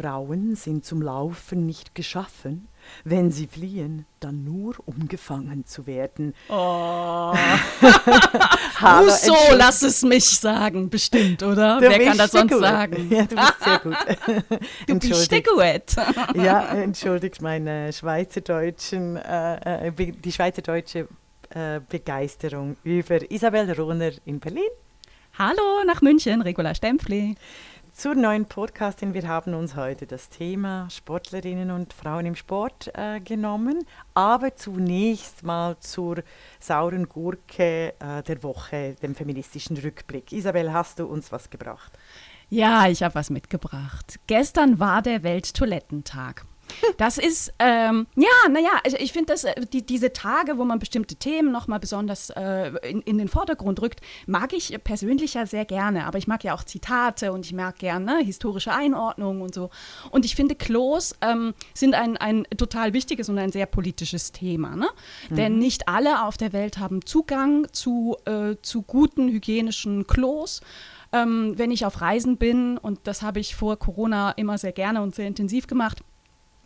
Frauen sind zum Laufen nicht geschaffen. Wenn sie fliehen, dann nur um gefangen zu werden. Oh. Rousseau, lass es mich sagen, bestimmt, oder? Wer kann das sonst sagen? Ja, du bist sehr gut. Du bist gut. ja, entschuldigt meine Schweizerdeutschen, äh, äh, die schweizerdeutsche äh, Begeisterung über Isabel Rohner in Berlin. Hallo nach München, Regula Stempfli. Zur neuen Podcastin. Wir haben uns heute das Thema Sportlerinnen und Frauen im Sport äh, genommen, aber zunächst mal zur sauren Gurke äh, der Woche, dem feministischen Rückblick. Isabel, hast du uns was gebracht? Ja, ich habe was mitgebracht. Gestern war der Welttoilettentag. Das ist, ähm, ja, naja, also ich finde, dass äh, die, diese Tage, wo man bestimmte Themen nochmal besonders äh, in, in den Vordergrund rückt, mag ich persönlich ja sehr gerne. Aber ich mag ja auch Zitate und ich mag gerne ne, historische Einordnungen und so. Und ich finde, Klos ähm, sind ein, ein total wichtiges und ein sehr politisches Thema. Ne? Denn nicht alle auf der Welt haben Zugang zu, äh, zu guten hygienischen Klos. Ähm, wenn ich auf Reisen bin, und das habe ich vor Corona immer sehr gerne und sehr intensiv gemacht,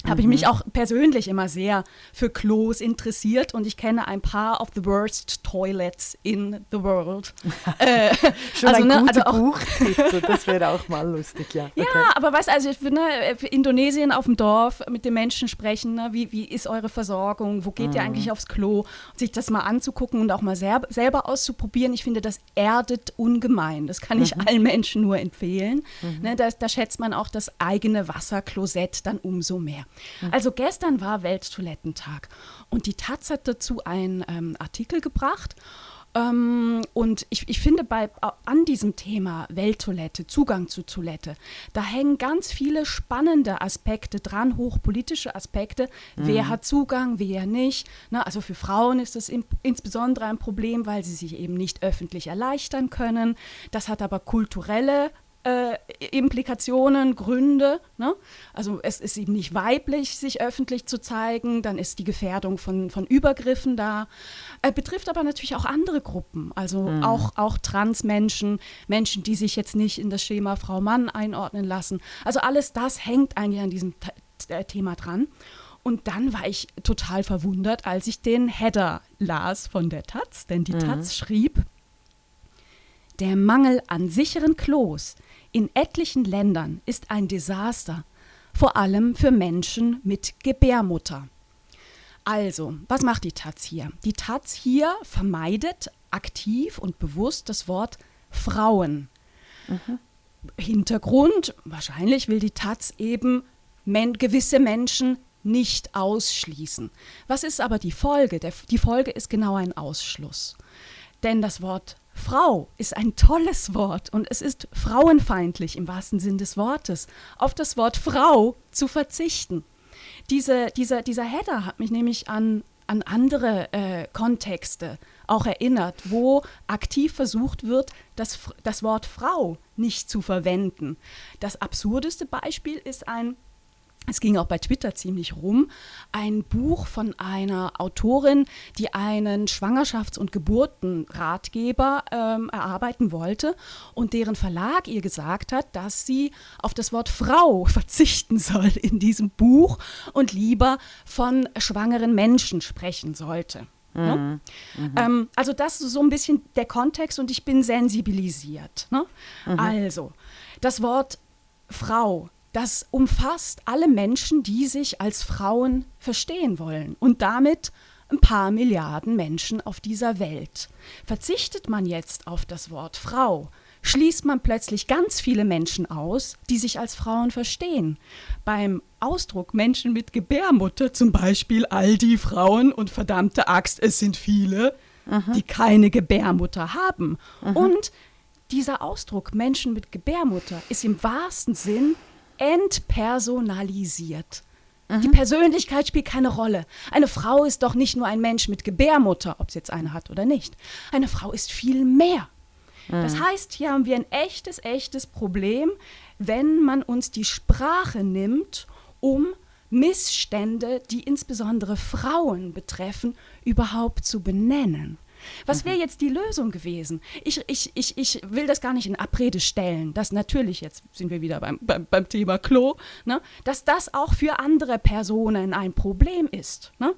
habe ich mich auch persönlich immer sehr für Klos interessiert und ich kenne ein paar of the worst toilets in the world. äh, Schon also, ein ne, guter also Buchtitel, das wäre auch mal lustig, ja. ja, Okay. aber weißt also ich finde, äh, für Indonesien auf dem Dorf mit den Menschen sprechen, ne, wie, wie ist eure Versorgung, wo geht ihr eigentlich aufs Klo, sich das mal anzugucken und auch mal selber, selber auszuprobieren, ich finde, das erdet ungemein. Das kann ich allen Menschen nur empfehlen. Ne, da, da schätzt man auch das eigene Wasserklosett dann umso mehr. Also gestern war Welttoilettentag und die Taz hat dazu einen ähm, Artikel gebracht. Ähm, und ich, ich finde, bei, an diesem Thema Welttoilette, Zugang zu Toilette, da hängen ganz viele spannende Aspekte dran, hochpolitische Aspekte. Wer hat Zugang, wer nicht. Ne, also für Frauen ist das im, insbesondere ein Problem, weil sie sich eben nicht öffentlich erleichtern können. Das hat aber kulturelle äh, Implikationen, Gründe. Ne? Also es ist eben nicht weiblich, sich öffentlich zu zeigen, dann ist die Gefährdung von, von Übergriffen da. Äh, betrifft aber natürlich auch andere Gruppen, also auch, auch Transmenschen, Menschen, die sich jetzt nicht in das Schema Frau-Mann einordnen lassen. Also alles das hängt eigentlich an diesem äh, Thema dran. Und dann war ich total verwundert, als ich den Header las von der Taz, denn die Taz schrieb, der Mangel an sicheren Klos in etlichen Ländern ist ein Desaster, vor allem für Menschen mit Gebärmutter. Also, was macht die Taz hier? Die Taz hier vermeidet aktiv und bewusst das Wort Frauen. Hintergrund, wahrscheinlich will die Taz eben men gewisse Menschen nicht ausschließen. Was ist aber die Folge? Der, die Folge ist genau ein Ausschluss. Denn das Wort Frau ist ein tolles Wort und es ist frauenfeindlich im wahrsten Sinn des Wortes, auf das Wort Frau zu verzichten. Diese, dieser, dieser Header hat mich nämlich an, an andere äh, Kontexte auch erinnert, wo aktiv versucht wird, das, das Wort Frau nicht zu verwenden. Das absurdeste Beispiel ist ein es ging auch bei Twitter ziemlich rum, ein Buch von einer Autorin, die einen Schwangerschafts- und Geburtenratgeber ähm, erarbeiten wollte und deren Verlag ihr gesagt hat, dass sie auf das Wort Frau verzichten soll in diesem Buch und lieber von schwangeren Menschen sprechen sollte. Ne? Ähm, also das ist so ein bisschen der Kontext und ich bin sensibilisiert. Ne? Also, das Wort Frau, das umfasst alle Menschen, die sich als Frauen verstehen wollen und damit ein paar Milliarden Menschen auf dieser Welt. Verzichtet man jetzt auf das Wort Frau, schließt man plötzlich ganz viele Menschen aus, die sich als Frauen verstehen. Beim Ausdruck Menschen mit Gebärmutter zum Beispiel all die Frauen und verdammte Axt, es sind viele, die keine Gebärmutter haben. Und dieser Ausdruck Menschen mit Gebärmutter ist im wahrsten Sinn entpersonalisiert. Die Persönlichkeit spielt keine Rolle. Eine Frau ist doch nicht nur ein Mensch mit Gebärmutter, ob sie jetzt eine hat oder nicht. Eine Frau ist viel mehr. Das heißt, hier haben wir ein echtes, echtes Problem, wenn man uns die Sprache nimmt, um Missstände, die insbesondere Frauen betreffen, überhaupt zu benennen. Was wäre jetzt die Lösung gewesen? Ich, ich, ich, ich will das gar nicht in Abrede stellen, dass natürlich, jetzt sind wir wieder beim, beim, beim Thema Klo, ne, dass das auch für andere Personen ein Problem ist. Ne?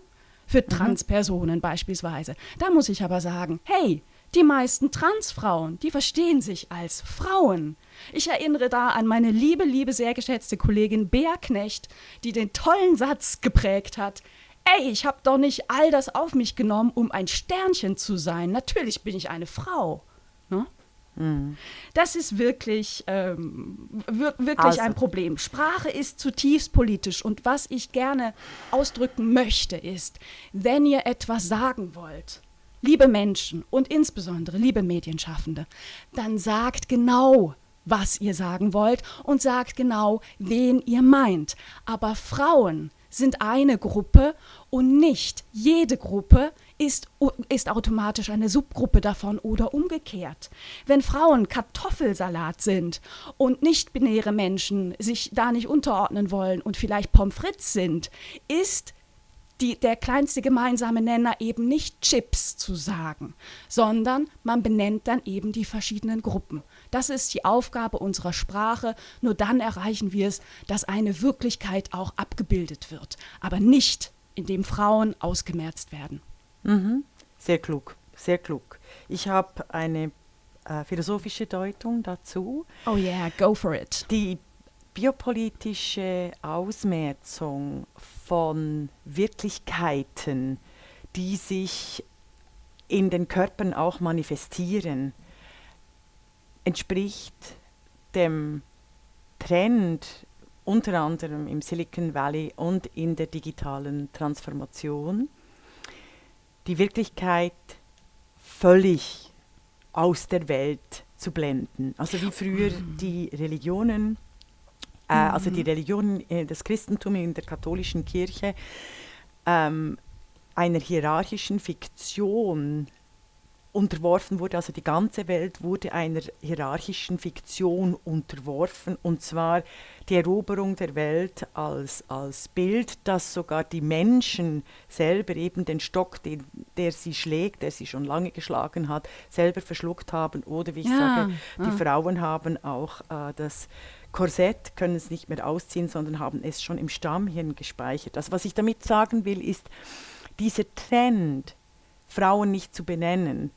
Für mhm. Transpersonen beispielsweise. Da muss ich aber sagen, hey, die meisten Transfrauen, die verstehen sich als Frauen. Ich erinnere da an meine liebe, liebe, sehr geschätzte Kollegin Bea Knecht, die den tollen Satz geprägt hat, ey, ich habe doch nicht all das auf mich genommen, um ein Sternchen zu sein. Natürlich bin ich eine Frau. Ne? Mhm. Das ist wirklich, ähm, wir wirklich also. ein Problem. Sprache ist zutiefst politisch und was ich gerne ausdrücken möchte ist, wenn ihr etwas sagen wollt, liebe Menschen und insbesondere liebe Medienschaffende, dann sagt genau, was ihr sagen wollt und sagt genau, wen ihr meint. Aber Frauen sind eine Gruppe und nicht jede Gruppe ist, ist automatisch eine Subgruppe davon oder umgekehrt. Wenn Frauen Kartoffelsalat sind und nicht-binäre Menschen sich da nicht unterordnen wollen und vielleicht Pommes frites sind, ist die, der kleinste gemeinsame Nenner eben nicht Chips zu sagen, sondern man benennt dann eben die verschiedenen Gruppen. Das ist die Aufgabe unserer Sprache. Nur dann erreichen wir es, dass eine Wirklichkeit auch abgebildet wird, aber nicht, indem Frauen ausgemerzt werden. Mhm. Sehr klug, sehr klug. Ich habe eine äh, philosophische Deutung dazu. Oh yeah, go for it. Die biopolitische Ausmerzung von Wirklichkeiten, die sich in den Körpern auch manifestieren, entspricht dem Trend unter anderem im Silicon Valley und in der digitalen Transformation, die Wirklichkeit völlig aus der Welt zu blenden. Also wie früher mhm. die Religionen äh, also die mhm. Religion, äh, das Christentum in der katholischen Kirche, ähm, einer hierarchischen Fiktion unterworfen wurde, also die ganze Welt wurde einer hierarchischen Fiktion unterworfen, und zwar die Eroberung der Welt als, als Bild, dass sogar die Menschen selber eben den Stock, den, der sie schlägt, der sie schon lange geschlagen hat, selber verschluckt haben, oder wie ich ja, sage, die ah. Frauen haben auch äh, das Korsett, können es nicht mehr ausziehen, sondern haben es schon im Stammhirn gespeichert. Also was ich damit sagen will, ist, dieser Trend, Frauen nicht zu benennen,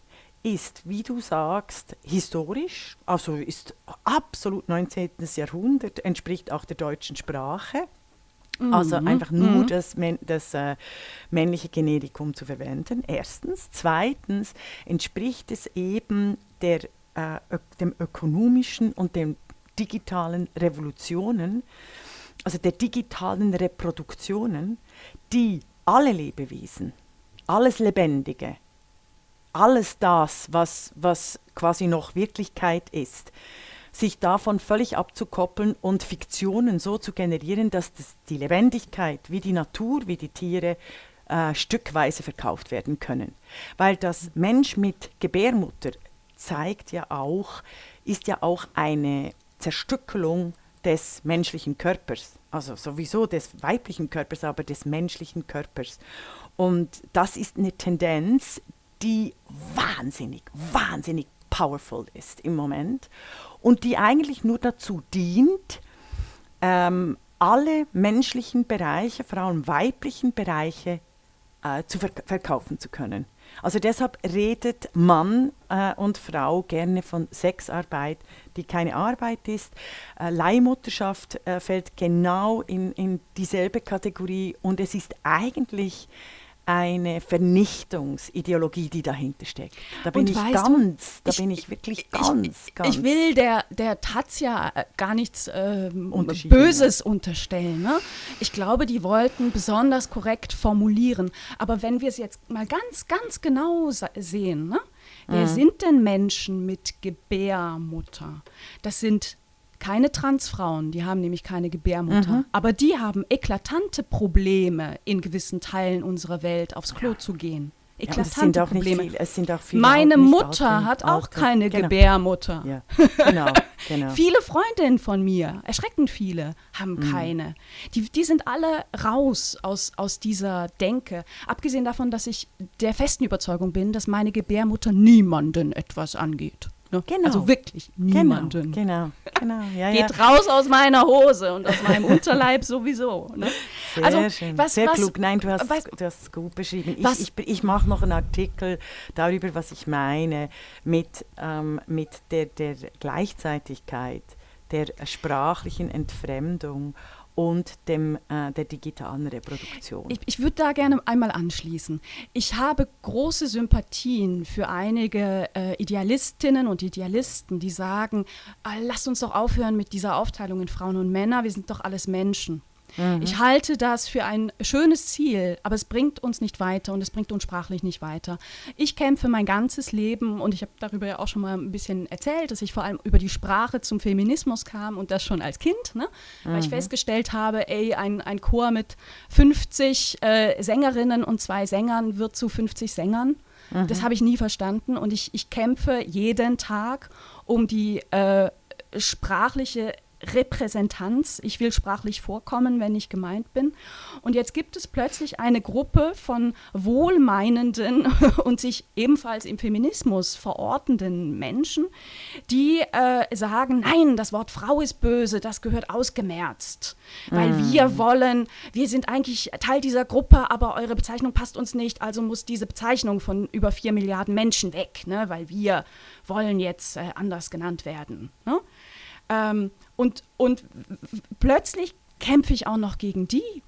ist, wie du sagst, historisch, also ist absolut 19. Jahrhundert, entspricht auch der deutschen Sprache. Also mhm. einfach nur mhm. das, das äh, männliche Generikum zu verwenden. Erstens. Zweitens entspricht es eben der, äh, dem ökonomischen und dem digitalen Revolutionen, also der digitalen Reproduktionen, die alle Lebewesen, alles Lebendige, alles das, was, was quasi noch Wirklichkeit ist, sich davon völlig abzukoppeln und Fiktionen so zu generieren, dass das, die Lebendigkeit, wie die Natur, wie die Tiere, äh, stückweise verkauft werden können. Weil das Mensch mit Gebärmutter zeigt ja auch, ist ja auch eine Zerstückelung des menschlichen Körpers, also sowieso des weiblichen Körpers, aber des menschlichen Körpers. Und das ist eine Tendenz, die wahnsinnig, wahnsinnig powerful ist im Moment und die eigentlich nur dazu dient, ähm, alle menschlichen Bereiche, allem weiblichen Bereiche, äh, zu verk verkaufen zu können. Also deshalb redet Mann äh, und Frau gerne von Sexarbeit, die keine Arbeit ist. Äh, Leihmutterschaft äh, fällt genau in, in dieselbe Kategorie und es ist eigentlich eine Vernichtungsideologie, die dahinter steckt. Da bin und ich ganz, da ich, bin ich wirklich ganz, ich, ganz. Ich will der, der Taz ja äh, gar nichts ähm, Böses unterstellen. Ne? Ich glaube, die wollten besonders korrekt formulieren. Aber wenn wir es jetzt mal ganz, ganz genau sehen, ne? wer mhm. sind denn Menschen mit Gebärmutter? Das sind keine Transfrauen, die haben nämlich keine Gebärmutter, mhm. aber die haben eklatante Probleme, in gewissen Teilen unserer Welt aufs Klo ja. zu gehen. Ja, und es sind eklatante nicht Probleme. viel, es sind auch viele Meine Mutter alte- hat auch alte- keine genau. Gebärmutter. Ja, genau, genau. Viele Freundinnen von mir, erschreckend viele, haben Mhm. keine. Die, die sind alle raus aus, aus dieser Denke. Abgesehen davon, dass ich der festen Überzeugung bin, dass meine Gebärmutter niemanden etwas angeht. Ne? Genau. Also wirklich niemanden. Genau, genau, genau. Ja, ja. Geht raus aus meiner Hose und aus meinem Unterleib sowieso. Ne? Sehr also, schön, was- sehr was- klug. Nein, du hast, was- du hast es gut beschrieben. Ich, ich, ich mache noch einen Artikel darüber, was ich meine mit, ähm, mit der, der Gleichzeitigkeit, der sprachlichen Entfremdung und dem, äh, der digitalen Reproduktion. Ich, ich würde da gerne einmal anschließen. Ich habe große Sympathien für einige äh, Idealistinnen und Idealisten, die sagen, äh, lasst uns doch aufhören mit dieser Aufteilung in Frauen und Männer, wir sind doch alles Menschen. Ich halte das für ein schönes Ziel, aber es bringt uns nicht weiter und es bringt uns sprachlich nicht weiter. Ich kämpfe mein ganzes Leben und ich habe darüber ja auch schon mal ein bisschen erzählt, dass ich vor allem über die Sprache zum Feminismus kam und das schon als Kind, ne? weil ich festgestellt habe, ey, ein, ein Chor mit 50 äh, Sängerinnen und zwei Sängern wird zu 50 Sängern. Das habe ich nie verstanden und ich, ich kämpfe jeden Tag um die äh, sprachliche Repräsentanz. Ich will sprachlich vorkommen, wenn ich gemeint bin. Und jetzt gibt es plötzlich eine Gruppe von wohlmeinenden und sich ebenfalls im Feminismus verortenden Menschen, die äh, sagen, nein, das Wort Frau ist böse, das gehört ausgemerzt. Weil wir wollen, wir sind eigentlich Teil dieser Gruppe, aber eure Bezeichnung passt uns nicht, also muss diese Bezeichnung von über vier Milliarden Menschen weg, ne? weil wir wollen jetzt äh, anders genannt werden. Ne? Ähm, und, und plötzlich kämpfe ich auch noch gegen die.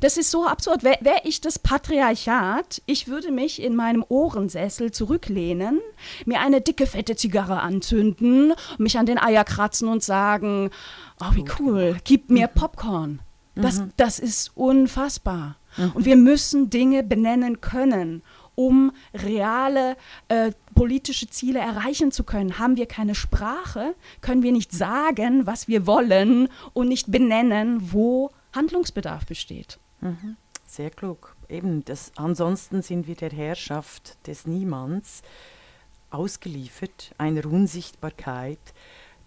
Das ist so absurd. Wäre wär ich das Patriarchat, ich würde mich in meinem Ohrensessel zurücklehnen, mir eine dicke, fette Zigarre anzünden, mich an den Eier kratzen und sagen, oh, wie cool, gib mir Popcorn. Das, das ist unfassbar. Und wir müssen Dinge benennen können, um reale äh, politische Ziele erreichen zu können. Haben wir keine Sprache, können wir nicht sagen, was wir wollen und nicht benennen, wo Handlungsbedarf besteht. Sehr klug. Eben, das, ansonsten sind wir der Herrschaft des Niemands ausgeliefert, einer Unsichtbarkeit,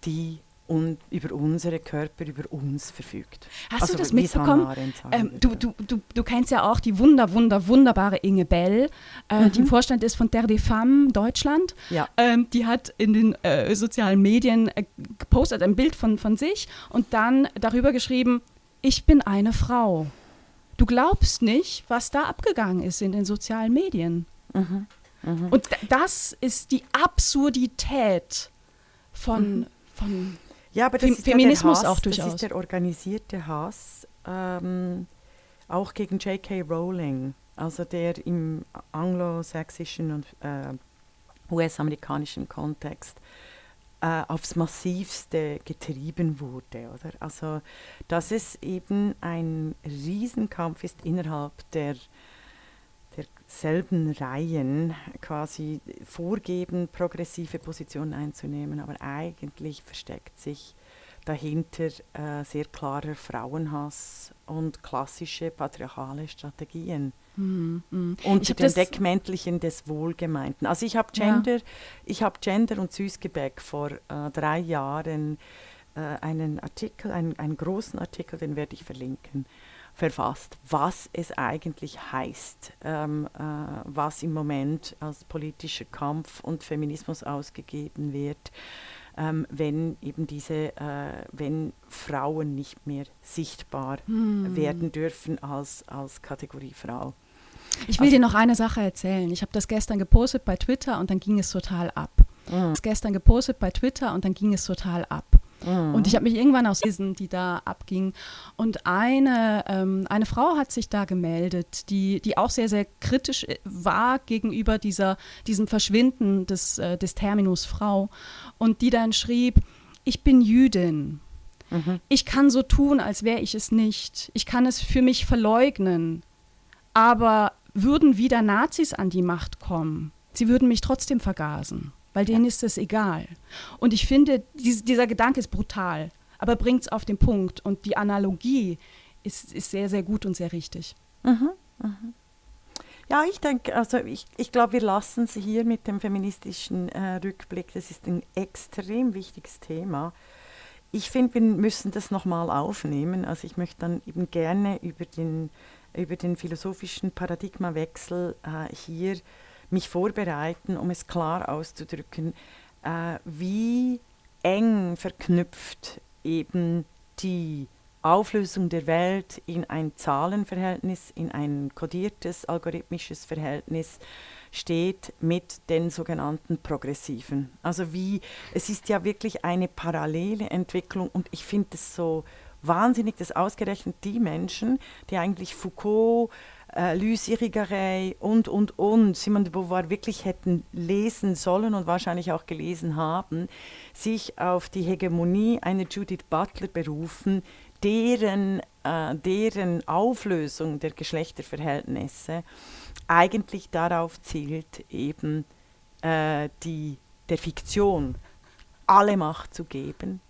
die un, über unsere Körper, über uns verfügt. Hast Also, du das mitbekommen? Ähm, du, du, du, du kennst ja auch die wunder, wunder, wunderbare Inge Bell, äh, Mhm. die im Vorstand ist von Terre des Femmes Deutschland. Ja. Ähm, die hat in den äh, sozialen Medien äh, gepostet ein Bild von, von sich und dann darüber geschrieben, ich bin eine Frau. Du glaubst nicht, was da abgegangen ist in den sozialen Medien. Mhm. Und d- das ist die Absurdität von, Mhm. von Ja, aber das Fem- ist ja Feminismus der Hass, auch Das durchaus. ist der organisierte Hass, ähm, auch gegen J.K. Rowling, also der im anglosächsischen und äh, US-amerikanischen Kontext äh, aufs Massivste getrieben wurde. Oder? Also, dass es eben ein Riesenkampf ist innerhalb der derselben Reihen quasi vorgeben, progressive Positionen einzunehmen, aber eigentlich versteckt sich dahinter äh, sehr klarer Frauenhass und klassische patriarchale Strategien hm. Ich unter hab dem Deckmäntelchen des Wohlgemeinten. Also ich habe Ja. Gender, ich habe Gender und Süßgebäck vor äh, drei Jahren äh, einen Artikel, einen, einen großen Artikel, den werde ich verlinken, verfasst, was es eigentlich heißt, ähm, äh, was im Moment als politischer Kampf und Feminismus ausgegeben wird, ähm, wenn eben diese, äh, wenn Frauen nicht mehr sichtbar Hm. werden dürfen als, als Kategorie Frau. Ich will Also- dir noch eine Sache erzählen. Ich habe das gestern gepostet bei Twitter und dann ging es total ab. Mhm. Das gestern gepostet bei Twitter und dann ging es total ab. Mhm. Und ich habe mich irgendwann aus diesen, die da abging. Und eine, ähm, eine Frau hat sich da gemeldet, die, die auch sehr, sehr kritisch äh, war gegenüber dieser, diesem Verschwinden des, äh, des Terminus Frau. Und die dann schrieb, ich bin Jüdin. Mhm. Ich kann so tun, als wäre ich es nicht. Ich kann es für mich verleugnen. Aber würden wieder Nazis an die Macht kommen, sie würden mich trotzdem vergasen, weil denen ist es egal. Und ich finde, dies, dieser Gedanke ist brutal, aber bringt es auf den Punkt. Und die Analogie ist, ist sehr, sehr gut und sehr richtig. Mhm. Mhm. Ja, ich denke, also ich, ich glaube, wir lassen es hier mit dem feministischen äh, Rückblick. Das ist ein extrem wichtiges Thema. Ich finde, wir müssen das nochmal aufnehmen. Also ich möchte dann eben gerne über den, über den philosophischen Paradigmawechsel äh, hier mich vorbereiten, um es klar auszudrücken, äh, wie eng verknüpft eben die Auflösung der Welt in ein Zahlenverhältnis, in ein kodiertes algorithmisches Verhältnis steht mit den sogenannten Progressiven. Also wie, es ist ja wirklich eine parallele Entwicklung und ich finde es so wahnsinnig, dass ausgerechnet die Menschen, die eigentlich Foucault, äh, Luce Irigaray und, und, und Simone de Beauvoir wirklich hätten lesen sollen und wahrscheinlich auch gelesen haben, sich auf die Hegemonie einer Judith Butler berufen, deren, äh, deren Auflösung der Geschlechterverhältnisse eigentlich darauf zielt, eben äh, die, der Fiktion alle Macht zu geben,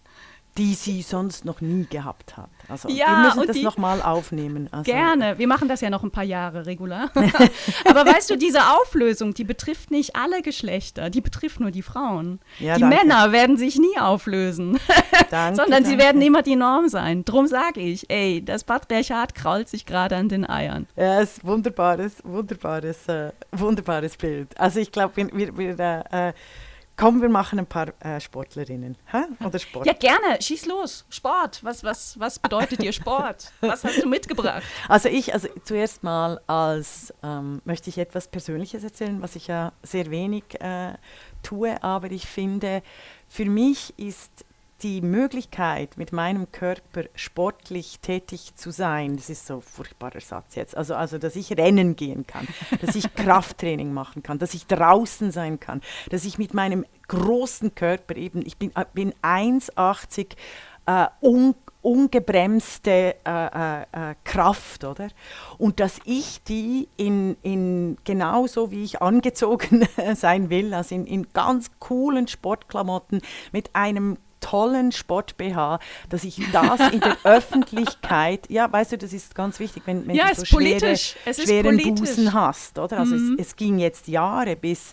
die sie sonst noch nie gehabt hat. Also ja, wir müssen das nochmal aufnehmen. Also, gerne, wir machen das ja noch ein paar Jahre regular. Aber weißt du, diese Auflösung, die betrifft nicht alle Geschlechter, die betrifft nur die Frauen. Ja, die danke. Männer werden sich nie auflösen, danke, sondern danke. sie werden immer die Norm sein. Drum sage ich, ey, das Patriarchat krault sich gerade an den Eiern. Ja, es ist wunderbares, wunderbares, äh, wunderbares Bild. Also ich glaube, wir, wir, wir äh, Komm, wir machen ein paar äh, Sportlerinnen. Hä? Oder Sport? Ja, gerne. Schieß los. Sport. Was, was, was bedeutet dir Sport? Was hast du mitgebracht? Also ich, also zuerst mal als ähm, möchte ich etwas Persönliches erzählen, was ich ja sehr wenig äh, tue, aber ich finde, für mich ist die Möglichkeit, mit meinem Körper sportlich tätig zu sein, das ist so ein furchtbarer Satz jetzt, also, also dass ich rennen gehen kann, dass ich Krafttraining machen kann, dass ich draußen sein kann, dass ich mit meinem großen Körper eben, ich bin, äh, bin 1,80 äh, un, ungebremste äh, äh, äh, Kraft, oder? Und dass ich die in, in genauso wie ich angezogen sein will, also in, in ganz coolen Sportklamotten mit einem tollen Sport-BH, dass ich das in der Öffentlichkeit, ja, weißt du, das ist ganz wichtig, wenn, wenn ja, du so schwere, schweren Busen hast, oder? Also mhm. es, es ging jetzt Jahre, bis,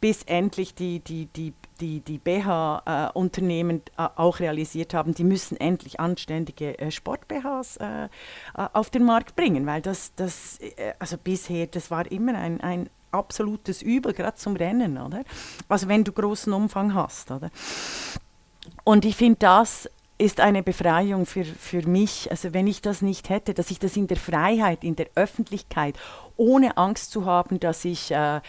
bis endlich die, die, die die, die BH-Unternehmen äh, auch realisiert haben, die müssen endlich anständige äh, Sport-BHs äh, äh, auf den Markt bringen, weil das, das äh, also bisher, das war immer ein, ein absolutes Übel, gerade zum Rennen, oder? Also wenn du großen Umfang hast, oder? Und ich finde, das ist eine Befreiung für, für mich. Also wenn ich das nicht hätte, dass ich das in der Freiheit, in der Öffentlichkeit, ohne Angst zu haben, dass ich äh, äh,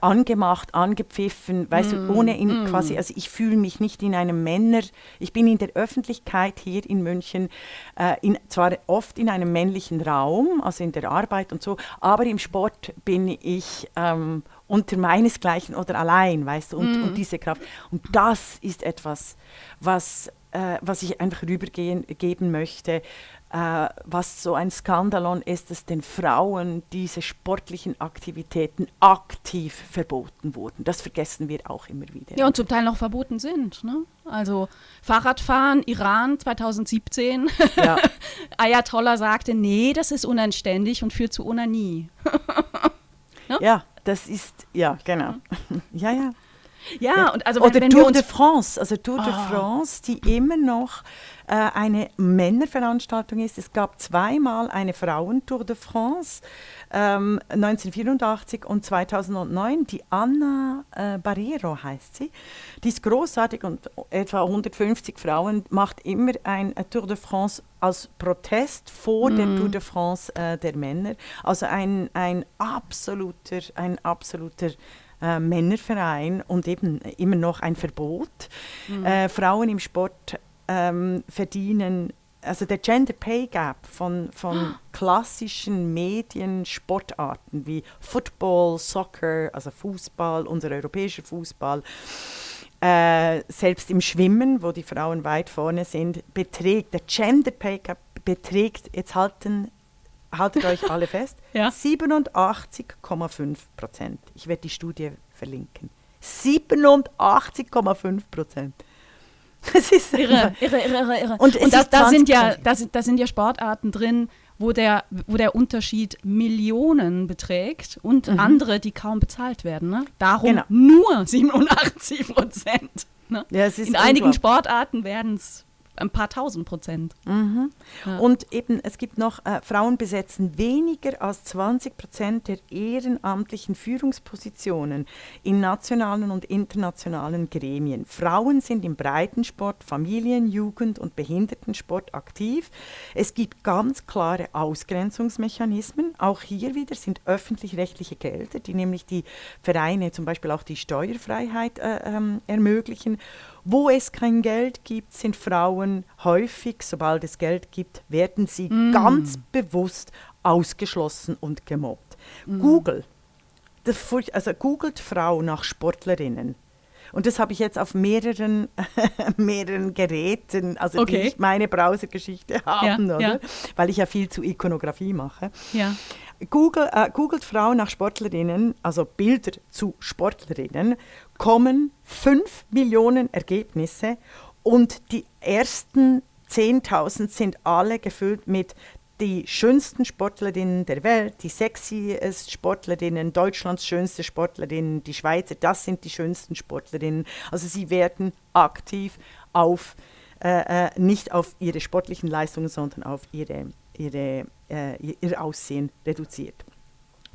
angemacht, angepfiffen, weißt mm, du, ohne in mm. quasi, also ich fühle mich nicht in einem Männer, ich bin in der Öffentlichkeit hier in München, äh, in, zwar oft in einem männlichen Raum, also in der Arbeit und so, aber im Sport bin ich ähm, unter meinesgleichen oder allein, weißt du, und, mm. und diese Kraft. Und das ist etwas, was, äh, was ich einfach rübergeben möchte, äh, was so ein Skandalon ist, dass den Frauen diese sportlichen Aktivitäten aktiv verboten wurden. Das vergessen wir auch immer wieder. Ja, und zum Teil noch verboten sind. Ne? Also Fahrradfahren, Iran 2017. Ja. Ayatollah sagte, nee, das ist unanständig und führt zu Onanie. ne? Ja, das ist, ja, genau. ja, ja. Ja, und also wenn, Oder wenn Tour de France, also Tour de ah. France, die immer noch äh, eine Männerveranstaltung ist. Es gab zweimal eine Frauentour de France, ähm, 1984 und 2009. Die Anna äh, Barrero heißt sie. Die ist großartig und etwa 150 Frauen macht immer ein äh, Tour de France als Protest vor mm. der mhm. Tour de France äh, der Männer. Also ein, ein absoluter, ein absoluter äh, Männerverein und eben immer noch ein Verbot. Mhm. Äh, Frauen im Sport ähm, verdienen, also der Gender Pay Gap von, von oh. klassischen Medien, Sportarten wie Football, Soccer, also Fußball, unser europäischer Fußball, äh, selbst im Schwimmen, wo die Frauen weit vorne sind, beträgt, der Gender Pay Gap beträgt, jetzt halten haltet euch alle fest, ja. 87,5 Prozent. Ich werde die Studie verlinken. 87,5 Prozent. Das ist irre, irre, irre, irre. Und, Und das, da, sind ja, da, sind, da sind ja Sportarten drin, wo der, wo der Unterschied Millionen beträgt und Mhm. andere, die kaum bezahlt werden. Ne? Darum Genau. nur 87 Prozent. Ne? Ja, In einigen. Sportarten werden es ein paar tausend Prozent. Ja. Und eben, es gibt noch, äh, Frauen besetzen weniger als 20 Prozent der ehrenamtlichen Führungspositionen in nationalen und internationalen Gremien. Frauen sind im Breitensport, Familien-, Jugend- und Behindertensport aktiv. Es gibt ganz klare Ausgrenzungsmechanismen. Auch hier wieder sind öffentlich-rechtliche Gelder, die nämlich die Vereine zum Beispiel auch die Steuerfreiheit äh, ähm, ermöglichen. Wo es kein Geld gibt, sind Frauen häufig, sobald es Geld gibt, werden sie ganz bewusst ausgeschlossen und gemobbt. Google, das, furch- also googelt Frau nach Sportlerinnen. Und das habe ich jetzt auf mehreren, mehreren Geräten, also die Okay. nicht meine Browsergeschichte haben, oder? ja. weil ich ja viel zu Ikonografie mache. Ja. Google, äh, googelt Frau nach Sportlerinnen, also Bilder zu Sportlerinnen, kommen 5 Millionen Ergebnisse und die ersten 10.000 sind alle gefüllt mit die schönsten Sportlerinnen der Welt, die sexiest Sportlerinnen, Deutschlands schönste Sportlerinnen, die Schweizer, das sind die schönsten Sportlerinnen. Also sie werden aktiv auf, äh, äh, nicht auf ihre sportlichen Leistungen, sondern auf ihre, ihre, äh, ihr- ihr Aussehen reduziert.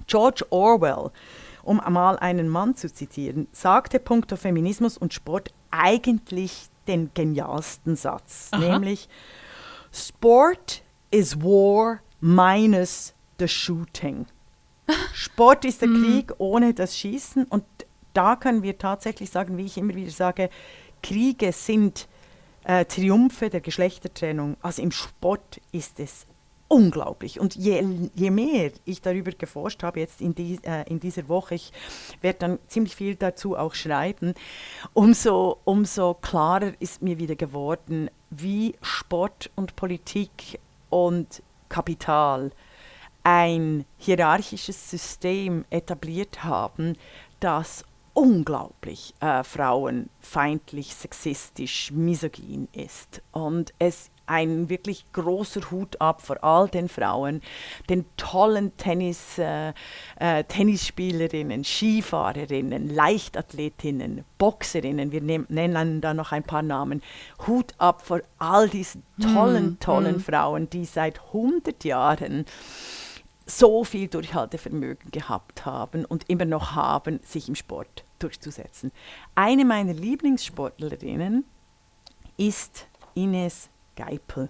George Orwell, um mal einen Mann zu zitieren, sagte punkto Feminismus und Sport eigentlich den genialsten Satz, Aha. nämlich Sport is war minus the shooting. Sport ist der Krieg ohne das Schießen und da können wir tatsächlich sagen, wie ich immer wieder sage, Kriege sind äh, Triumphe der Geschlechtertrennung. Also im Sport ist es unglaublich. Und je, je mehr ich darüber geforscht habe, jetzt in, die, äh, in dieser Woche, ich werde dann ziemlich viel dazu auch schreiben, umso, umso klarer ist mir wieder geworden, wie Sport und Politik und Kapital ein hierarchisches System etabliert haben, das unglaublich äh, frauenfeindlich, sexistisch, misogyn ist. Und es ein wirklich großer Hut ab vor all den Frauen, den tollen Tennis, äh, äh, Tennisspielerinnen, Skifahrerinnen, Leichtathletinnen, Boxerinnen, wir nehm, nennen da noch ein paar Namen. Hut ab vor all diesen tollen, tollen Frauen, die seit 100 Jahren so viel Durchhaltevermögen gehabt haben und immer noch haben, sich im Sport durchzusetzen. Eine meiner Lieblingssportlerinnen ist Ines Geipel.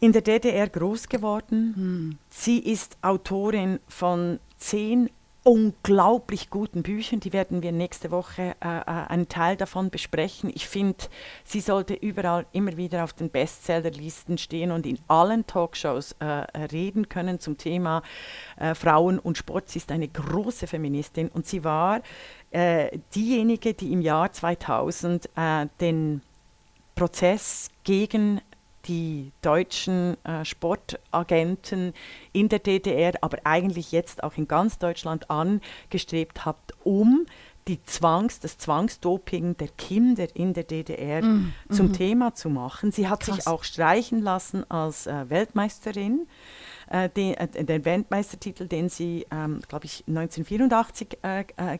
In der DDR groß geworden. Sie ist Autorin von zehn unglaublich guten Büchern. Die werden wir nächste Woche äh, äh, einen Teil davon besprechen. Ich finde, sie sollte überall immer wieder auf den Bestsellerlisten stehen und in allen Talkshows äh, reden können zum Thema äh, Frauen und Sport. Sie ist eine große Feministin und sie war äh, diejenige, die im Jahr 2000 äh, den Prozess gegen die deutschen äh, Sportagenten in der DDR, aber eigentlich jetzt auch in ganz Deutschland angestrebt hat, um die Zwangs, das Zwangsdoping der Kinder in der DDR zum Thema zu machen. Sie hat sich Krass. auch streichen lassen als äh, Weltmeisterin. Äh, den, äh, den Weltmeistertitel, den sie, ähm, glaube ich, 1984 äh, äh,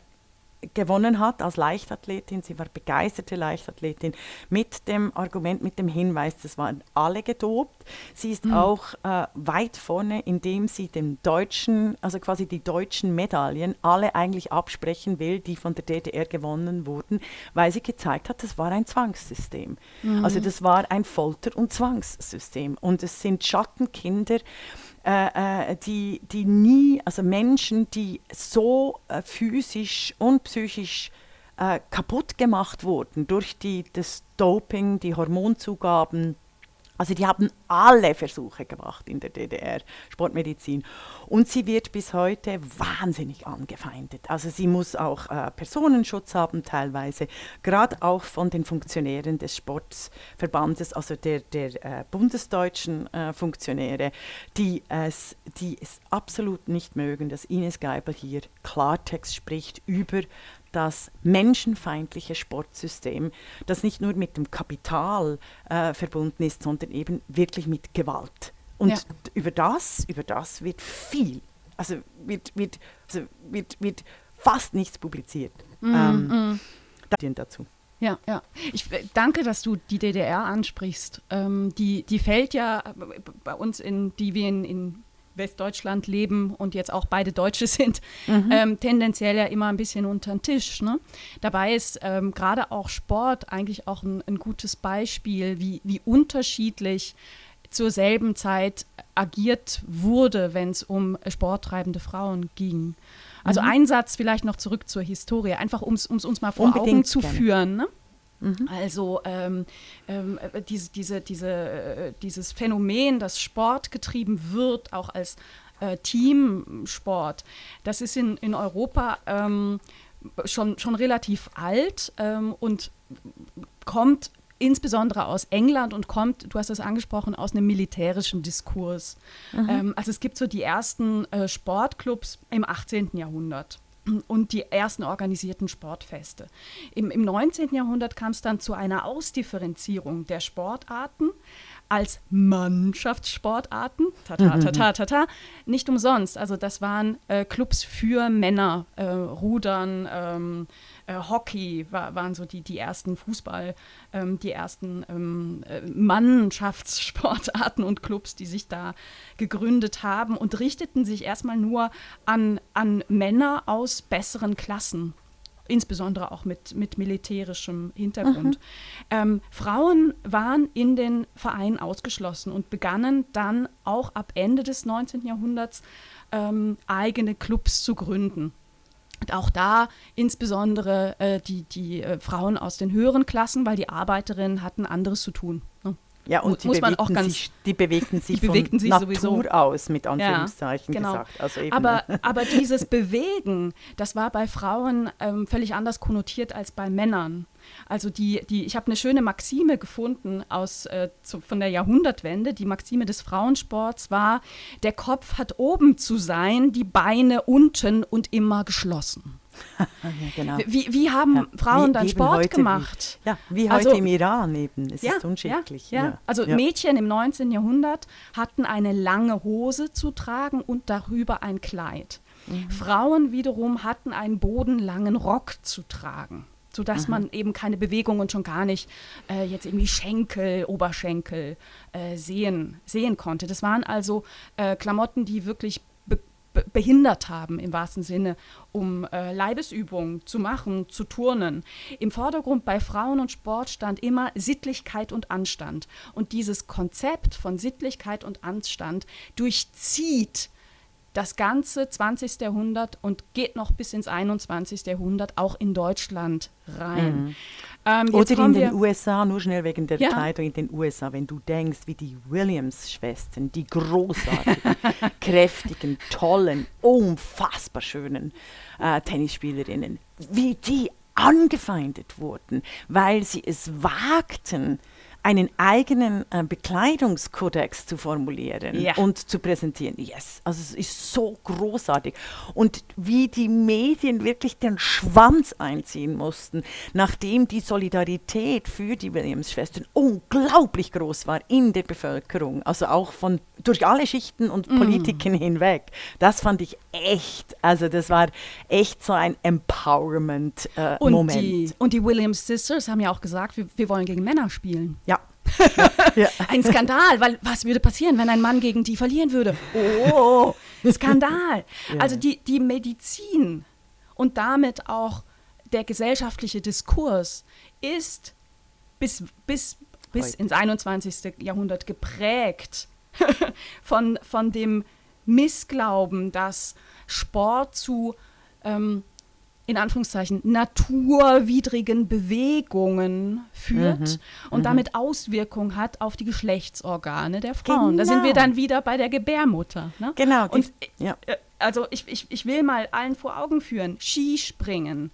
gewonnen hat als Leichtathletin. Sie war begeisterte Leichtathletin mit dem Argument, mit dem Hinweis, das waren alle gedopt. Sie ist auch äh, weit vorne, indem sie den deutschen, also quasi die deutschen Medaillen alle eigentlich absprechen will, die von der DDR gewonnen wurden, weil sie gezeigt hat, das war ein Zwangssystem. Also das war ein Folter- und Zwangssystem. Und es sind Schattenkinder, äh, äh, die, die nie, also Menschen, die so äh, physisch und psychisch äh, kaputt gemacht wurden durch die, das Doping, die Hormonzugaben. Also die haben alle Versuche gemacht in der DDR, Sportmedizin. Und sie wird bis heute wahnsinnig angefeindet. Also sie muss auch äh, Personenschutz haben teilweise, gerade auch von den Funktionären des Sportverbandes, also der, der äh, bundesdeutschen äh, Funktionäre, die es, die es absolut nicht mögen, dass Ines Geibel hier Klartext spricht über das menschenfeindliche Sportsystem, das nicht nur mit dem Kapital äh, verbunden ist, sondern eben wirklich mit Gewalt. Und Ja. über das, über das wird viel, also wird, wird, also wird, wird fast nichts publiziert. Mhm, ähm, da- dazu. Ja, ja. Ich äh, danke, dass du die DDR ansprichst. Ähm, die, die fällt ja äh, bei uns, in, die wir in, in Westdeutschland leben und jetzt auch beide Deutsche sind, ähm, tendenziell ja immer ein bisschen unter den Tisch. Ne? Dabei ist ähm, gerade auch Sport eigentlich auch ein, ein gutes Beispiel, wie, wie unterschiedlich zur selben Zeit agiert wurde, wenn es um sporttreibende Frauen ging. Also ein Satz vielleicht noch zurück zur Historie, einfach um es uns mal vor Augen Unbedingt zu gerne. führen. Ne? Also ähm, ähm, äh, diese, diese, diese, äh, dieses Phänomen, dass Sport getrieben wird, auch als äh, Teamsport, das ist in, in Europa ähm, schon, schon relativ alt ähm, und kommt insbesondere aus England und kommt, du hast es angesprochen, aus einem militärischen Diskurs. Ähm, also es gibt so die ersten äh, Sportclubs im 18. Jahrhundert und die ersten organisierten Sportfeste. Im, Im 19. Jahrhundert kam es dann zu einer Ausdifferenzierung der Sportarten als Mannschaftssportarten. Tata, tata, tata. Nicht umsonst. Also das waren äh, Clubs für Männer, äh, Rudern, ähm, äh, Hockey war, waren so die, die ersten Fußball, ähm, die ersten ähm, äh, Mannschaftssportarten und Clubs, die sich da gegründet haben und richteten sich erstmal nur an, an Männer aus besseren Klassen insbesondere auch mit, mit militärischem Hintergrund. Ähm, Frauen waren in den Vereinen ausgeschlossen und begannen dann auch ab Ende des 19. Jahrhunderts ähm, eigene Clubs zu gründen. Und auch da insbesondere äh, die, die äh, Frauen aus den höheren Klassen, weil die Arbeiterinnen hatten anderes zu tun. Ne? Ja, und die muss man bewegten, auch ganz- sich, die bewegten sich bewegten von sich Natur sowieso. aus, mit Anführungszeichen genau. gesagt. Also eben, Aber, aber dieses Bewegen, das war bei Frauen ähm, völlig anders konnotiert als bei Männern. Also die, die, ich habe eine schöne Maxime gefunden aus, äh, zu, von der Jahrhundertwende. Die Maxime des Frauensports war, der Kopf hat oben zu sein, die Beine unten und immer geschlossen. Ja, genau. Wie, wie haben Ja, Frauen wie dann Sport gemacht? Wie, ja, wie Also- heute im Iran eben. Es ist unschicklich. Ja, ja. Also Mädchen im 19. Jahrhundert hatten eine lange Hose zu tragen und darüber ein Kleid. Mhm. Frauen wiederum hatten einen bodenlangen Rock zu tragen, sodass Mhm. man eben keine Bewegung und schon gar nicht äh, jetzt irgendwie Schenkel, Oberschenkel äh, sehen, sehen konnte. Das waren also äh, Klamotten, die wirklich behindert haben im wahrsten Sinne, um äh, Leibesübungen zu machen, zu turnen. Im Vordergrund bei Frauen und Sport stand immer Sittlichkeit und Anstand. Und dieses Konzept von Sittlichkeit und Anstand durchzieht das ganze 20. Jahrhundert und geht noch bis ins 21. Jahrhundert auch in Deutschland rein. Ähm, jetzt Oder in den USA, nur schnell wegen der Ja. Kleidung in den USA, wenn du denkst, wie die Williams-Schwestern, die großartigen, kräftigen, tollen, unfassbar schönen äh, Tennisspielerinnen, wie die angefeindet wurden, weil sie es wagten, einen eigenen äh, Bekleidungskodex zu formulieren Ja. und zu präsentieren. Yes, also es ist so großartig. Und wie die Medien wirklich den Schwanz einziehen mussten, nachdem die Solidarität für die Williams-Schwestern unglaublich groß war in der Bevölkerung, also auch von durch alle Schichten und Mm. Politiken hinweg. Das fand ich echt, also das war echt so ein Und Empowerment-Moment. die, und die Williams Sisters haben ja auch gesagt, wir, wir wollen gegen Männer spielen. ja. Ja. Ein Skandal, weil was würde passieren, wenn ein Mann gegen die verlieren würde? Oh, Skandal. Ja. Also die, die Medizin und damit auch der gesellschaftliche Diskurs ist bis, bis, bis Heute. ins 21. Jahrhundert geprägt von, von dem Missglauben, dass Sport zu ähm, in Anführungszeichen naturwidrigen Bewegungen führt Mhm, und damit Auswirkungen hat auf die Geschlechtsorgane der Frauen. Da sind wir Genau. dann wieder bei der Gebärmutter. Ne? Genau. Und ja. äh, also ich, ich, ich will mal allen vor Augen führen, Skispringen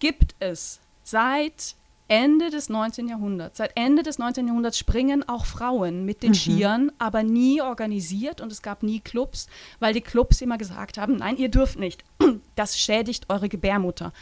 gibt es seit Ende des 19. Jahrhunderts. Seit Ende des 19. Jahrhunderts springen auch Frauen mit den Skiern, aber nie organisiert und es gab nie Clubs, weil die Clubs immer gesagt haben, nein, ihr dürft nicht. Das schädigt eure Gebärmutter.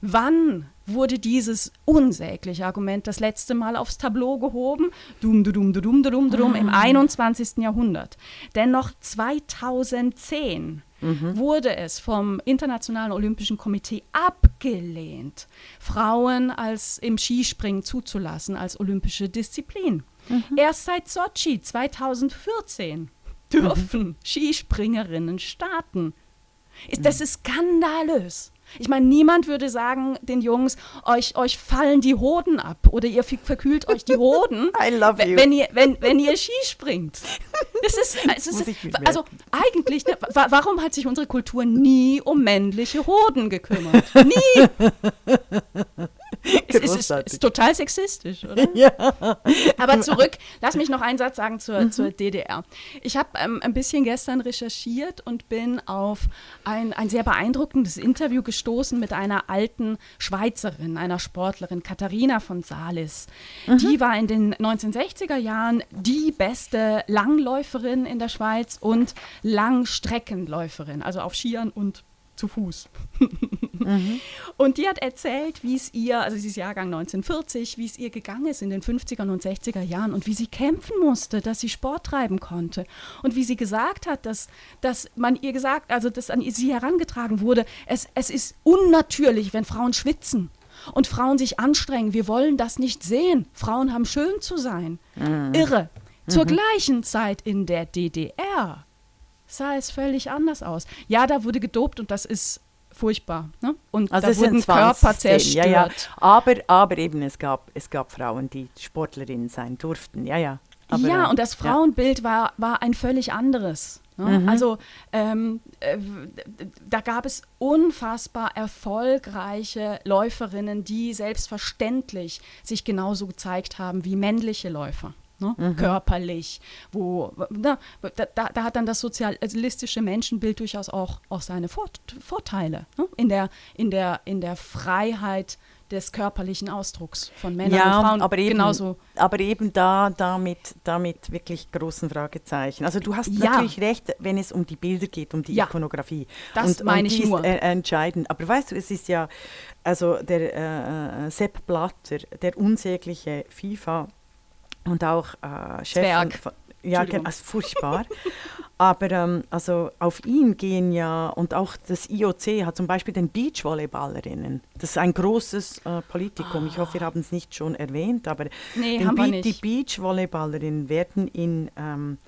Wann wurde dieses unsägliche Argument das letzte Mal aufs Tableau gehoben? Dum, dum, dum, dum, dum, im 21. Jahrhundert. Denn noch 2010 mhm. wurde es vom Internationalen Olympischen Komitee abgelehnt, Frauen als im Skispringen zuzulassen als olympische Disziplin. Mhm. Erst seit Sochi 2014 dürfen mhm. Skispringerinnen starten. Ist, das ist skandalös. Ich meine, niemand würde sagen den Jungs, euch, euch fallen die Hoden ab oder ihr verkühlt euch die Hoden, I love you. Wenn, ihr, wenn, wenn ihr Ski springt. Das ist, es ist also eigentlich, ne, warum hat sich unsere Kultur nie um männliche Hoden gekümmert? Nie. es ist, ist, ist, total sexistisch, oder? Ja. Aber zurück, lass mich noch einen Satz sagen zur, mhm. zur DDR. Ich habe ähm, ein bisschen gestern recherchiert und bin auf ein, ein sehr beeindruckendes Interview gestoßen mit einer alten Schweizerin, einer Sportlerin, Katharina von Salis. Mhm. Die war in den 1960er Jahren die beste Langläuferin in der Schweiz und Langstreckenläuferin, also auf Skiern und zu Fuß. mhm. Und die hat erzählt, wie es ihr, also sie ist Jahrgang 1940, wie es ihr gegangen ist in den 50er und 60er Jahren und wie sie kämpfen musste, dass sie Sport treiben konnte. Und wie sie gesagt hat, dass, dass man ihr gesagt, also dass an sie herangetragen wurde, es, es ist unnatürlich, wenn Frauen schwitzen und Frauen sich anstrengen. Wir wollen das nicht sehen. Frauen haben schön zu sein. Mhm. Irre. Zur mhm. gleichen Zeit in der DDR sah es völlig anders aus. Ja, da wurde gedopt und das ist furchtbar. Ne? Und also da wurden Körper zerstört. Ja, ja. Aber, aber eben, es gab, es gab Frauen, die Sportlerinnen sein durften. Ja, ja. Aber, ja, und das Frauenbild ja. war, war ein völlig anderes. Ne? Mhm. Also ähm, äh, da gab es unfassbar erfolgreiche Läuferinnen, die selbstverständlich sich genauso gezeigt haben wie männliche Läufer ne? mhm. körperlich, wo na, da, da, hat dann das sozialistische Menschenbild durchaus auch, auch seine Fort, Vorteile ne? in, der, in, der, in der Freiheit des körperlichen Ausdrucks von Männern ja, und Frauen aber eben, genauso. Aber eben da damit, damit wirklich großen Fragezeichen. Also du hast ja. natürlich recht, wenn es um die Bilder geht, um die ja, Ikonografie. Das und, meine und ich nur. Ist, äh, entscheidend. Aber weißt du, es ist ja, also der äh, äh Sepp Blatter, der unsägliche FIFA und auch äh, Chef Zwerg. Von, ja, also furchtbar. Aber ähm, also auf ihn gehen ja, und auch das IOC hat zum Beispiel den Beachvolleyballerinnen. Das ist ein großes äh, Politikum. Oh. Ich hoffe, wir haben es nicht schon erwähnt, aber nee, Be die Beachvolleyballerinnen werden in ähm,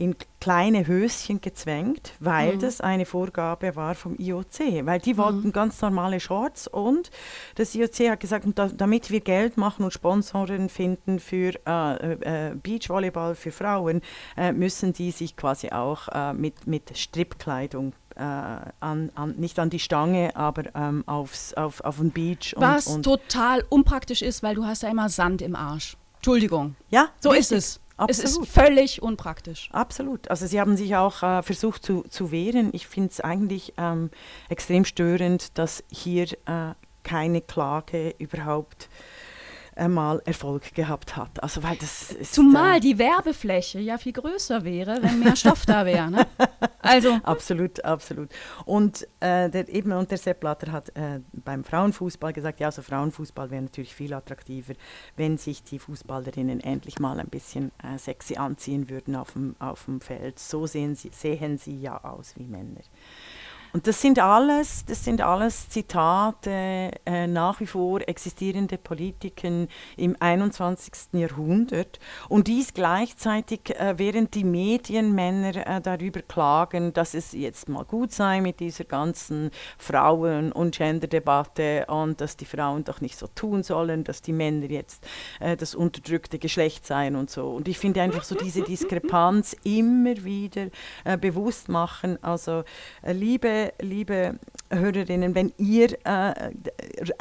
in kleine Höschen gezwängt, weil mhm. das eine Vorgabe war vom IOC, weil die wollten mhm. ganz normale Shorts und das IOC hat gesagt, da, damit wir Geld machen und Sponsoren finden für äh, äh, Beachvolleyball für Frauen, äh, müssen die sich quasi auch äh, mit, mit Strippkleidung äh, an, an, nicht an die Stange, aber ähm, aufs, auf, auf den Beach. Und, Was und total unpraktisch ist, weil du hast ja immer Sand im Arsch. Entschuldigung. Ja, so richtig. ist es. Absolut. Es ist völlig unpraktisch. Absolut. Also Sie haben sich auch äh, versucht zu, zu wehren. Ich finde es eigentlich ähm, extrem störend, dass hier äh, keine Klage überhaupt mal Erfolg gehabt hat. Also weil das Zumal äh, die Werbefläche ja viel größer wäre, wenn mehr Stoff da wäre. Ne? Also. absolut, absolut. Und äh, der, eben und der Sepp Blatter hat äh, beim Frauenfußball gesagt, ja, also Frauenfußball wäre natürlich viel attraktiver, wenn sich die Fußballerinnen endlich mal ein bisschen äh, sexy anziehen würden auf dem, auf dem Feld. So sehen sie, sehen sie ja aus wie Männer. Und das sind alles, das sind alles Zitate äh, nach wie vor existierende Politiken im 21. Jahrhundert. Und dies gleichzeitig, äh, während die Medienmänner äh, darüber klagen, dass es jetzt mal gut sei mit dieser ganzen Frauen- und Gender-Debatte und dass die Frauen doch nicht so tun sollen, dass die Männer jetzt äh, das unterdrückte Geschlecht seien und so. Und ich finde einfach so diese Diskrepanz immer wieder äh, bewusst machen. Also äh, liebe Hörerinnen, wenn ihr äh,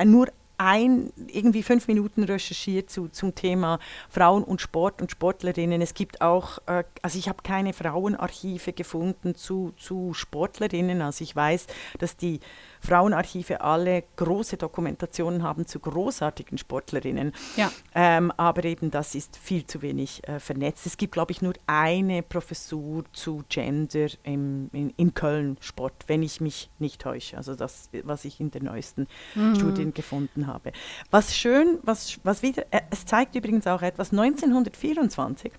nur ein, irgendwie fünf Minuten recherchiert zu, zum Thema Frauen und Sport und Sportlerinnen. Es gibt auch, äh, also ich habe keine Frauenarchive gefunden zu, zu Sportlerinnen. Also ich weiß, dass die Frauenarchive alle große Dokumentationen haben zu großartigen Sportlerinnen. Ja. Ähm, aber eben das ist viel zu wenig äh, vernetzt. Es gibt, glaube ich, nur eine Professur zu Gender im, in, in Köln Sport, wenn ich mich nicht täusche. Also das, was ich in den neuesten Mhm. Studien gefunden habe. Was schön, was, was wieder, äh, es zeigt übrigens auch etwas, 1924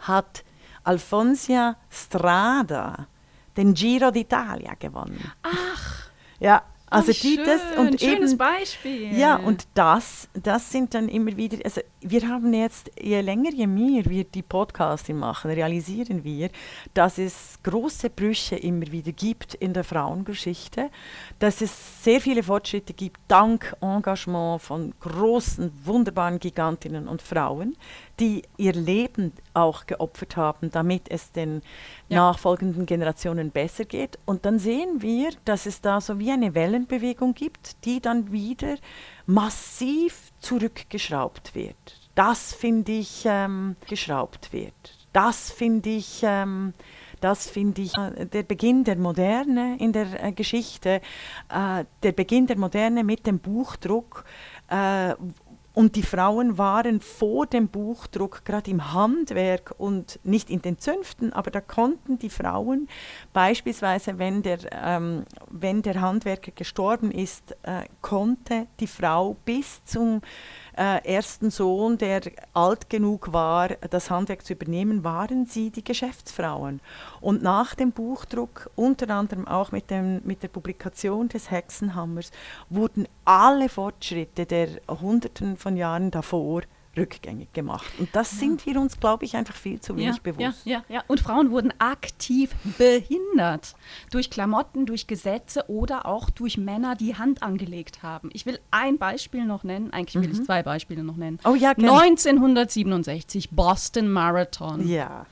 hat Alfonsia Strada den Giro d'Italia gewonnen. Ach, Ja, also oh, die das und schönes eben Beispiel. ja, und das, das sind dann immer wieder, also wir haben jetzt, je länger, je mehr wir die Podcasting machen, realisieren wir, dass es große Brüche immer wieder gibt in der Frauengeschichte, dass es sehr viele Fortschritte gibt, dank Engagement von großen, wunderbaren Gigantinnen und Frauen, die ihr Leben auch geopfert haben, damit es den Ja. nachfolgenden Generationen besser geht. Und dann sehen wir, dass es da so wie eine Wellenbewegung gibt, die dann wieder massiv zurückgeschraubt wird. Das finde ich ähm, geschraubt wird. Das finde ich, ähm, das finde ich äh, der Beginn der Moderne in der äh, Geschichte, äh, der Beginn der Moderne mit dem Buchdruck. Und die Frauen waren vor dem Buchdruck gerade im Handwerk und nicht in den Zünften, aber da konnten die Frauen beispielsweise, wenn der, ähm, wenn der Handwerker gestorben ist, äh, konnte die Frau bis zum äh, ersten Sohn, der alt genug war, das Handwerk zu übernehmen, waren sie die Geschäftsfrauen. Und nach dem Buchdruck, unter anderem auch mit, dem, mit der Publikation des Hexenhammers, wurden alle Fortschritte der Hunderten von Jahren davor rückgängig gemacht. Und das sind wir uns, glaube ich, einfach viel zu wenig ja, bewusst. Ja, ja, ja. Und Frauen wurden aktiv behindert durch Klamotten, durch Gesetze oder auch durch Männer, die Hand angelegt haben. Ich will ein Beispiel noch nennen. Eigentlich will ich zwei Beispiele noch nennen. Oh ja, gern. 1967, Boston Marathon. Ja.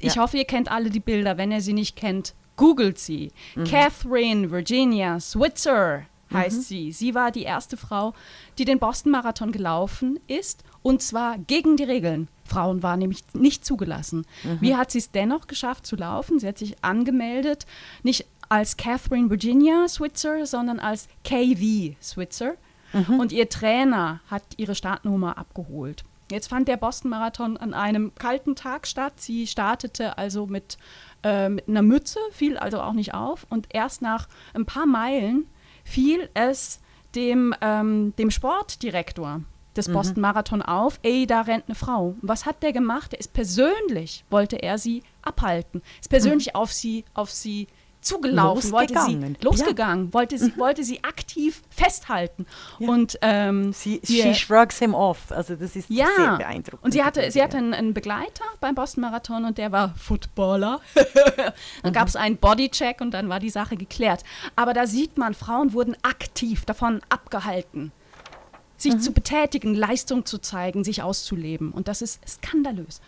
Ich Ja. hoffe, ihr kennt alle die Bilder. Wenn ihr sie nicht kennt, googelt sie. Mhm. Catherine Virginia Switzer heißt sie. Sie war die erste Frau, die den Boston Marathon gelaufen ist und zwar gegen die Regeln. Frauen waren nämlich nicht zugelassen. Mhm. Wie hat sie es dennoch geschafft zu laufen? Sie hat sich angemeldet, nicht als Catherine Virginia Switzer, sondern als KV Switzer. Mhm. Und ihr Trainer hat ihre Startnummer abgeholt. Jetzt fand der Boston-Marathon an einem kalten Tag statt. Sie startete also mit, äh, mit einer Mütze, fiel also auch nicht auf. Und erst nach ein paar Meilen fiel es dem, ähm, dem Sportdirektor des Boston Marathon auf, ey, da rennt eine Frau. Und was hat der gemacht? Er ist persönlich, wollte er sie abhalten, ist persönlich auf sie, auf sie zugelaufen, wollte sie Losgegangen. losgegangen, wollte, sie, wollte sie aktiv festhalten. Ja. Und ähm, Sie, she shrugs him off. Also das ist ja, sehr beeindruckend. und sie hatte, sie hatte Ja. einen, einen Begleiter beim Boston Marathon und der war Footballer. dann gab es einen Bodycheck und dann war die Sache geklärt. Aber da sieht man, Frauen wurden aktiv davon abgehalten, sich zu betätigen, Leistung zu zeigen, sich auszuleben. Und das ist skandalös.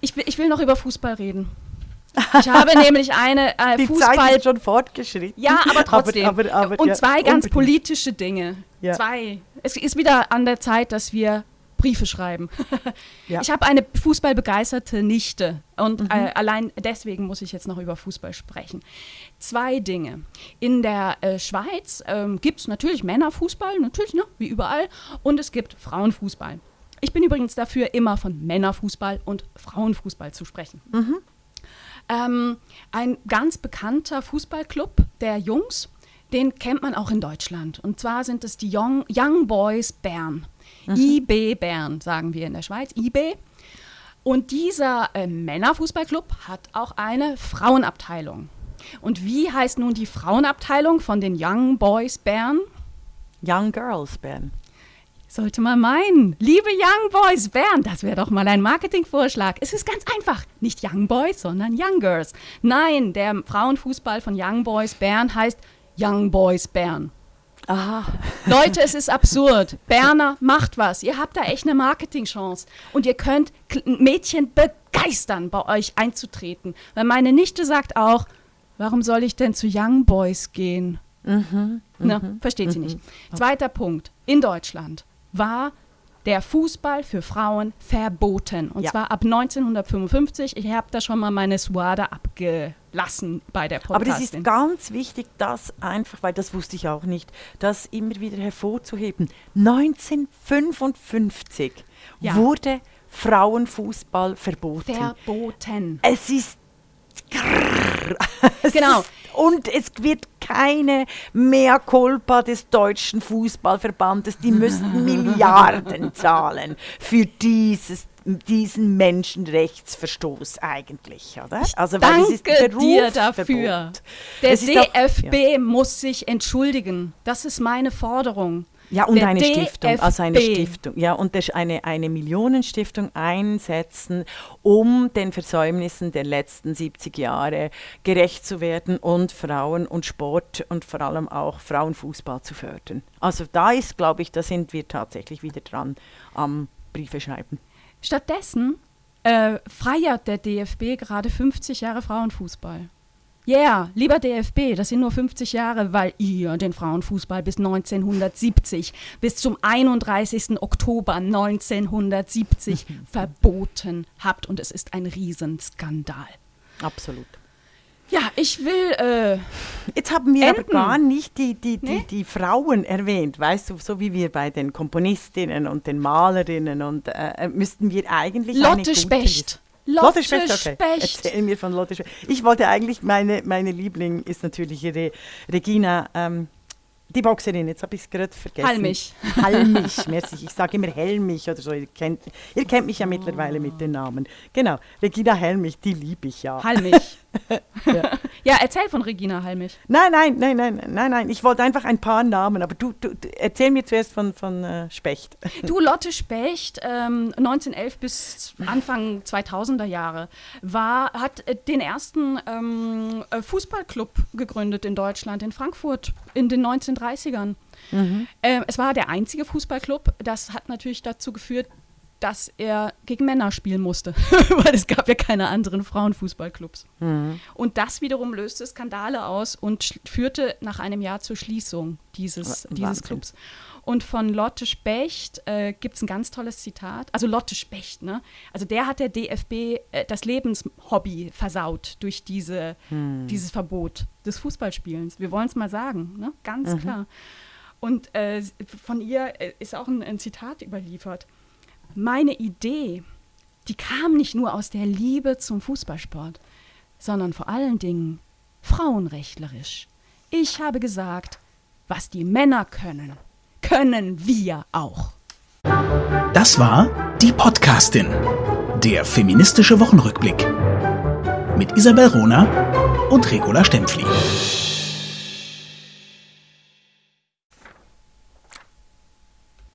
Ich, will, ich will noch über Fußball reden. Ich habe nämlich eine äh, Die Fußball Zeit ist schon fortgeschritten. ja, aber trotzdem. Aber, aber, aber, und ja, zwei ganz unbedingt. politische Dinge. Ja. Zwei. Es ist wieder an der Zeit, dass wir Briefe schreiben. Ja. Ich habe eine fußballbegeisterte Nichte und Mhm. äh, allein deswegen muss ich jetzt noch über Fußball sprechen. Zwei Dinge. In der äh, Schweiz ähm, gibt es natürlich Männerfußball, natürlich, ne, wie überall, und es gibt Frauenfußball. Ich bin übrigens dafür, immer von Männerfußball und Frauenfußball zu sprechen. Ähm, ein ganz bekannter Fußballclub der Jungs, den kennt man auch in Deutschland. Und zwar sind es die Young, Young Boys Bern. IB Bern, sagen wir in der Schweiz. IB. Und dieser äh, Männerfußballclub hat auch eine Frauenabteilung. Und wie heißt nun die Frauenabteilung von den Young Boys Bern? Young Girls, Ben. Sollte man meinen. Liebe Young Boys Bern, das wäre doch mal ein Marketingvorschlag. Es ist ganz einfach. Nicht Young Boys, sondern Young Girls. Nein, der Frauenfußball von Young Boys Bern heißt Young Boys Bern. Aha. Leute, es ist absurd. Berner, macht was. Ihr habt da echt eine Marketingchance. Und ihr könnt Mädchen begeistern, bei euch einzutreten. Weil meine Nichte sagt auch, warum soll ich denn zu Young Boys gehen? Mhm, ne? mhm, Versteht sie nicht. Zweiter Punkt. In Deutschland war der Fußball für Frauen verboten. Und Ja. zwar ab 1955. Ich habe da schon mal meine Suada abgelassen bei der Aber das Podcastin. ist ganz wichtig, das einfach, weil das wusste ich auch nicht, das immer wieder hervorzuheben. 1955 Ja. wurde Frauenfußball verboten. verboten. es ist Genau. Und es wird keine mehr Culpa des deutschen Fußballverbandes. Die müssten Milliarden zahlen für dieses, diesen Menschenrechtsverstoß eigentlich, oder? Also, weil es ist Danke dir dafür. Der DFB muss sich entschuldigen. Das ist meine Forderung. Ja, und Der eine Stiftung, also eine DFB. Stiftung, ja, und eine, eine Millionenstiftung einsetzen, um den Versäumnissen der letzten 70 Jahre gerecht zu werden und Frauen und Sport und vor allem auch Frauenfußball zu fördern. Also da ist, glaube ich, da sind wir tatsächlich wieder dran am Briefe schreiben. Stattdessen äh, feiert der DFB gerade 50 Jahre Frauenfußball. Yeah, lieber DFB, das sind nur 50 Jahre, weil ihr den Frauenfußball bis 1970, bis zum 31. Oktober 1970 verboten habt. Und es ist ein Riesenskandal. Absolut. Ja, ich will, äh, Jetzt haben wir aber Enden. gar nicht die, die, die, Nee? die Frauen erwähnt, weißt du, so wie wir bei den Komponistinnen und den Malerinnen und äh, müssten wir eigentlich Lotte Specht. Lotte Specht, okay. Specht. Erzähl mir von Lotte Specht. Ich wollte eigentlich, meine, meine Liebling ist natürlich Re Regina, ähm, die Boxerin, jetzt habe ich es gerade vergessen. Halmich. Halmich, merci. Ich sage immer Helmich oder so. Ihr kennt, ihr kennt mich ja mittlerweile mit den Namen. Genau, Regina Helmich, die liebe ich ja. Halmich. Ja. ja, erzähl von Regina Halmich. Nein, nein, nein, nein, nein, nein. Ich wollte einfach ein paar Namen, aber du, du, erzähl mir zuerst von, von äh, Specht. Du, Lotte Specht, ähm, 1911 bis Anfang 2000er Jahre, war, hat äh, den ersten ähm, äh, Fußballclub gegründet in Deutschland, in Frankfurt, in den 1930ern. Ähm, es war der einzige Fußballclub. Das hat natürlich dazu geführt, dass er gegen Männer spielen musste, weil es gab ja keine anderen Frauenfußballclubs. Und das wiederum löste Skandale aus und führte nach einem Jahr zur Schließung dieses, dieses. Clubs. Und von Lotte Specht äh, gibt es ein ganz tolles Zitat. Also Lotte Specht, ne? Also der hat der DFB äh, das Lebenshobby versaut durch diese, dieses Verbot des Fußballspielens. Wir wollen es mal sagen, ne? Ganz klar. Und äh, von ihr äh, ist auch ein, ein Zitat überliefert. Meine Idee, die kam nicht nur aus der Liebe zum Fußballsport, sondern vor allen Dingen frauenrechtlerisch. Ich habe gesagt, was die Männer können, können wir auch. Das war die Podcastin, der feministische Wochenrückblick mit Isabel Rona und Regula Stempfli.